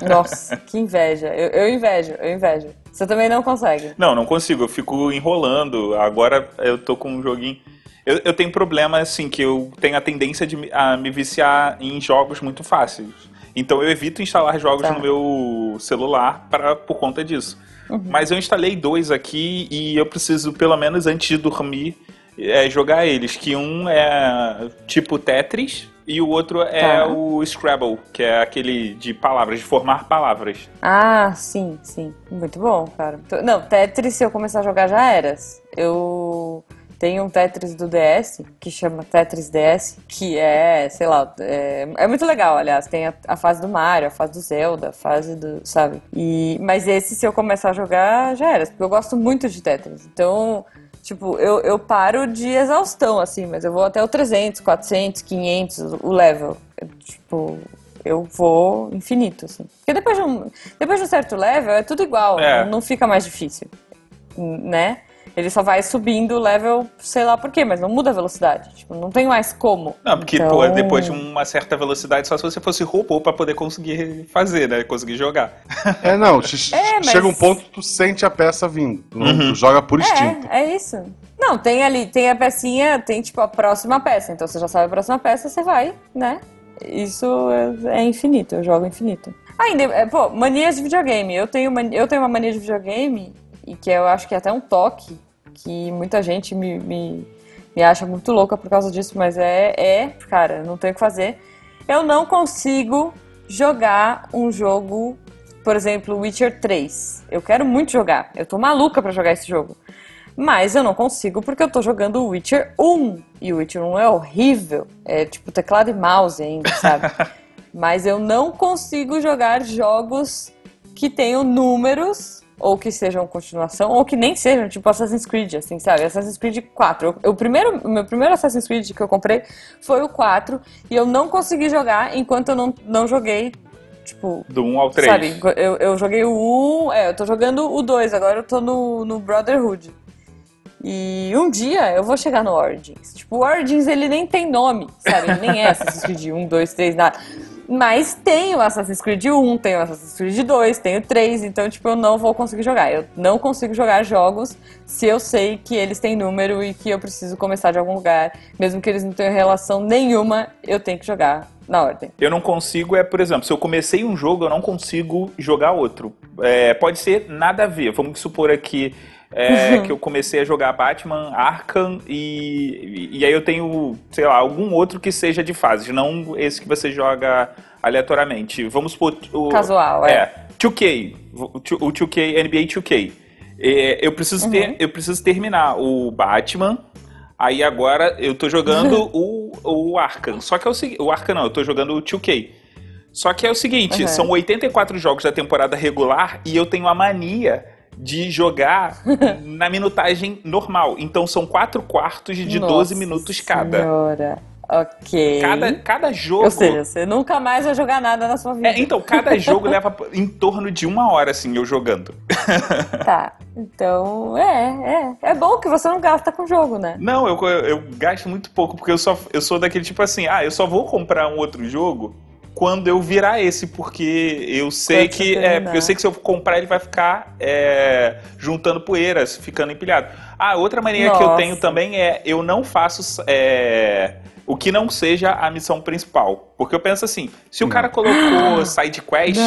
Nossa, que inveja. Eu, eu invejo, eu invejo. Você também não consegue. Não, não consigo, eu fico enrolando. Agora eu tô com um joguinho. Eu, eu tenho problema, assim, que eu tenho a tendência de me- a me viciar em jogos muito fáceis. Então eu evito instalar jogos Tá. no meu celular pra, por conta disso. Uhum. Mas eu instalei dois aqui e eu preciso, pelo menos antes de dormir, é, jogar eles. Que um é tipo Tetris e o outro é Tá. o Scrabble, que é aquele de palavras, de formar palavras. Ah, sim, sim. Muito bom, cara. Não, Tetris, se eu começar a jogar, já eras. Eu tenho um Tetris do DS, que chama Tetris DS, que é, sei lá, é, é muito legal, aliás. Tem a, a fase do Mario, a fase do Zelda, a fase do, sabe? E, mas esse, se eu começar a jogar, já eras, porque eu gosto muito de Tetris. Então, tipo, eu, eu paro de exaustão, assim, mas eu vou até o 300, 400, 500, o level. Eu, tipo, eu vou infinito, assim. Porque depois de um, depois de um certo level é tudo igual, É. não fica mais difícil, né? Ele só vai subindo o level, sei lá por quê, mas não muda a velocidade. Tipo, não tem mais como. Não, porque Então- pô, depois de uma certa velocidade, só se você fosse robô pra poder conseguir fazer, né? Conseguir jogar. É, não, [laughs] É, mas- chega um ponto que tu sente a peça vindo. Tu, não- tu joga por instinto. É, é isso. Não, tem ali, tem a pecinha, tem tipo a próxima peça. Então você já sabe a próxima peça, você vai, né? Isso é, é infinito, eu jogo infinito. Ainda, é, pô, manias de videogame. Eu tenho, mani- eu tenho uma mania de videogame, e que eu acho que é até um toque, que muita gente me, me, me acha muito louca por causa disso, mas é, é, cara, não tem o que fazer. Eu não consigo jogar um jogo, por exemplo, Witcher 3. Eu quero muito jogar. Eu tô maluca pra jogar esse jogo. Mas eu não consigo porque eu tô jogando Witcher 1. E o Witcher 1 é horrível. É tipo teclado e mouse ainda, sabe? [laughs] Mas eu não consigo jogar jogos que tenham números, ou que sejam continuação, ou que nem sejam, tipo Assassin's Creed, assim, sabe? Assassin's Creed 4. Eu, eu primeiro, o meu primeiro Assassin's Creed que eu comprei foi o 4, e eu não consegui jogar enquanto eu não, não joguei, tipo, Do 1 ao 3. Sabe, eu, eu joguei o 1, é, eu tô jogando o 2, agora eu tô no, no Brotherhood. E um dia eu vou chegar no Origins. Tipo, o Origins ele nem tem nome, sabe? Ele nem é [laughs] Assassin's Creed 1, 2, 3, nada. Mas tem o Assassin's Creed 1, tem o Assassin's Creed 2, tem o 3, então, tipo, eu não vou conseguir jogar. Eu não consigo jogar jogos se eu sei que eles têm número e que eu preciso começar de algum lugar. Mesmo que eles não tenham relação nenhuma, eu tenho que jogar na ordem. Eu não consigo, é, por exemplo, se eu comecei um jogo, eu não consigo jogar outro. É, pode ser nada a ver. Vamos supor aqui é, [laughs] que eu comecei a jogar Batman, Arkham e, e aí eu tenho, sei lá, algum outro que seja de fases, não esse que você joga aleatoriamente. Vamos supor. O, Casual, é. É, 2K, o 2K, NBA 2K. É, eu, preciso ter, eu preciso terminar o Batman. Aí agora eu tô jogando [laughs] o, o Arkham. Só que é o seguinte. O Arkham não, eu tô jogando o 2K. Só que é o seguinte, Uhum. são 84 jogos da temporada regular e eu tenho a mania de jogar [laughs] na minutagem normal. Então são quatro quartos de Nossa 12 minutos cada. Senhora. Ok. Cada, cada jogo. Ou seja, você nunca mais vai jogar nada na sua vida. É, então, cada [laughs] jogo leva em torno de uma hora, assim, eu jogando. [laughs] Tá. Então, é, é. É bom que você não gasta com jogo, né? Não, eu, eu, eu gasto muito pouco, porque eu, só, eu sou daquele tipo assim, ah, eu só vou comprar um outro jogo quando eu virar esse, porque eu sei que é, eu sei que se eu comprar ele vai ficar é, juntando poeiras, ficando empilhado. Ah, outra mania Nossa. que eu tenho também é eu não faço é, o que não seja a missão principal. Porque eu penso assim, se o cara colocou [gasps] side quest,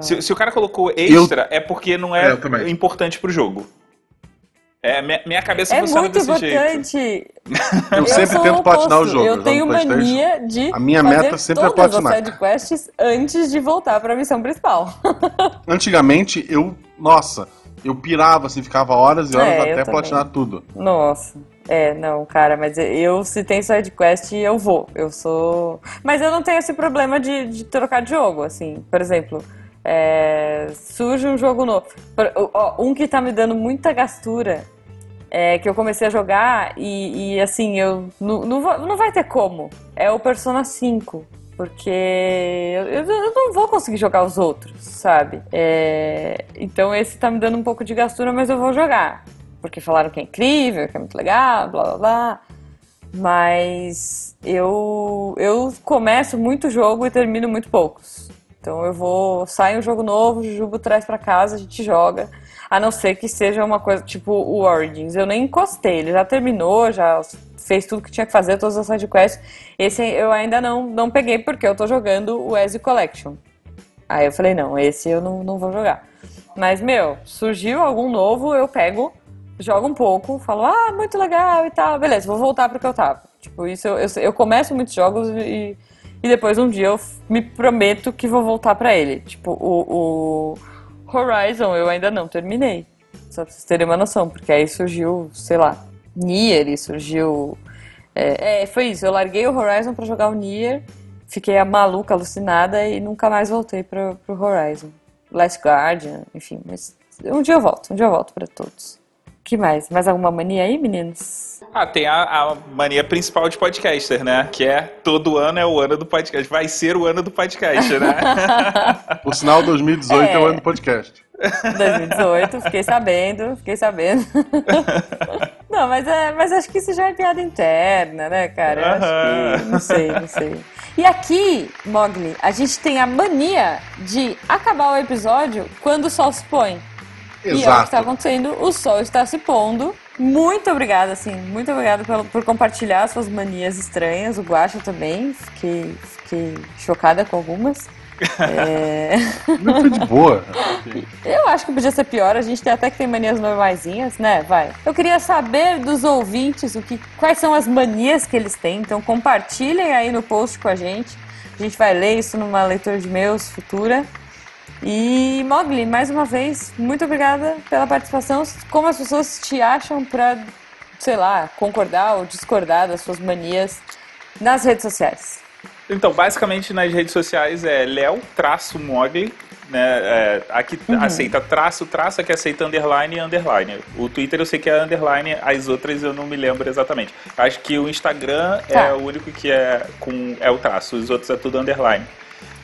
se, se, o cara colocou extra, eu... é porque não é, é importante pro jogo. É, minha, minha cabeça é funciona muito desse importante. jeito. [laughs] Eu, eu sempre tento platinar o jogo. Eu tenho mania de a minha meta sempre é platinar. as side quests antes de voltar para a missão principal. [laughs] Antigamente eu, nossa, eu pirava assim, ficava horas e horas é, até platinar tudo. Nossa. É, não, cara, mas eu, se tem side quest, eu vou. Eu sou. Mas eu não tenho esse problema de, de trocar de jogo, assim. Por exemplo, é, surge um jogo novo. Um que tá me dando muita gastura é que eu comecei a jogar e, e assim, eu não, não, não vai ter como. É o Persona 5 porque eu, eu, não vou conseguir jogar os outros, sabe? É, então esse tá me dando um pouco de gastura, mas eu vou jogar porque falaram que é incrível, que é muito legal, blá blá blá. Mas eu, eu começo muito jogo e termino muito poucos. Então eu vou, sai um jogo novo, o Jujubo traz para casa, a gente joga. A não ser que seja uma coisa tipo o Origins. Eu nem encostei, ele já terminou, já fez tudo que tinha que fazer, todas as sidequests. Esse eu ainda não, não peguei porque eu tô jogando o Ezio Collection. Aí eu falei, não, esse eu não, não vou jogar. Mas, meu, surgiu algum novo, eu pego jogo um pouco, falo, ah, muito legal e tal, beleza, vou voltar pro que eu tava. Tipo, isso eu, eu, eu começo muitos jogos e, e depois um dia eu me prometo que vou voltar para ele. Tipo, o, o Horizon eu ainda não terminei. Só pra vocês terem uma noção, porque aí surgiu, sei lá, Nier e surgiu. É, é, foi isso, eu larguei o Horizon para jogar o Nier, fiquei a maluca, alucinada e nunca mais voltei pro, pro Horizon. Last Guardian, enfim, mas um dia eu volto, um dia eu volto para todos que mais? Mais alguma mania aí, meninos? Ah, tem a, a, mania principal de podcaster, né? Que é todo ano é o ano do podcast. Vai ser o ano do podcast, né? [laughs] o sinal 2018 é, é o ano do podcast. 2018, fiquei sabendo, fiquei sabendo. [laughs] não, mas, é, mas acho que isso já é piada interna, né, cara? Que, não sei, não sei. E aqui, Mogli, a gente tem a mania de acabar o episódio quando o sol se põe. Exato. E é o que está acontecendo, o sol está se pondo. Muito obrigada, assim, muito obrigada por, por compartilhar suas manias estranhas. O Guacha também, fiquei, fiquei chocada com algumas. É... Foi de boa. [laughs] Eu acho que podia ser pior. A gente tem até que tem manias normaisinhas, né? Vai. Eu queria saber dos ouvintes o que, quais são as manias que eles têm. Então compartilhem aí no post com a gente. A gente vai ler isso numa leitura de meus futura. E Mogli, mais uma vez, muito obrigada pela participação. Como as pessoas te acham para, sei lá, concordar ou discordar das suas manias nas redes sociais? Então, basicamente nas redes sociais é Léo-Mogli, né? É, aqui uhum. aceita traço, traço, aqui aceita underline e underline. O Twitter eu sei que é underline, as outras eu não me lembro exatamente. Acho que o Instagram tá. é o único que é com é o traço, os outros é tudo underline.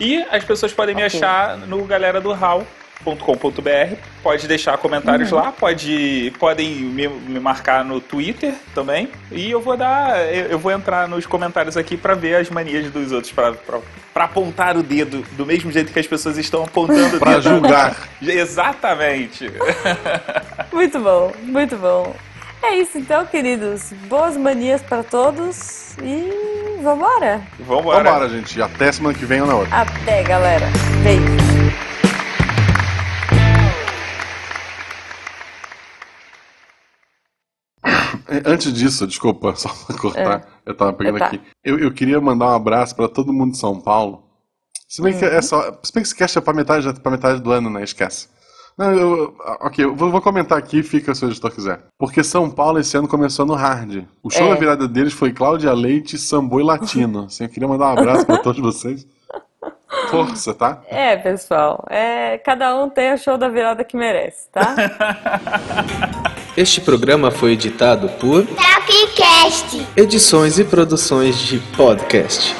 E as pessoas podem me achar no galera do HAL, .com.br. Pode deixar comentários uhum. lá, pode, podem me, me, marcar no Twitter também. E eu vou dar, eu vou entrar nos comentários aqui para ver as manias dos outros, para apontar o dedo do mesmo jeito que as pessoas estão apontando o dedo. Para julgar. [laughs] Exatamente. [laughs] muito bom, muito bom. É isso então, queridos. Boas manias para todos e vambora. Vambora. Vambora, gente. Até semana que vem ou na outra. Até, galera. Beijo. [coughs] Antes disso, desculpa, só pra cortar, é. eu tava pegando tá. aqui. Eu, eu queria mandar um abraço para todo mundo de São Paulo. Se bem uhum. que é só. Se bem que esse cast é pra metade, pra metade do ano, né? Esquece. Não, eu, ok, eu vou, vou, comentar aqui fica se o editor quiser. Porque São Paulo esse ano começou no hard. O show é. da virada deles foi Cláudia Leite, Sambo e Latino. assim, eu queria mandar um abraço para todos vocês. Força, tá? É, pessoal. É, cada um tem o show da virada que merece, tá? [laughs] este programa foi editado por Talkcast. Edições e produções de podcast.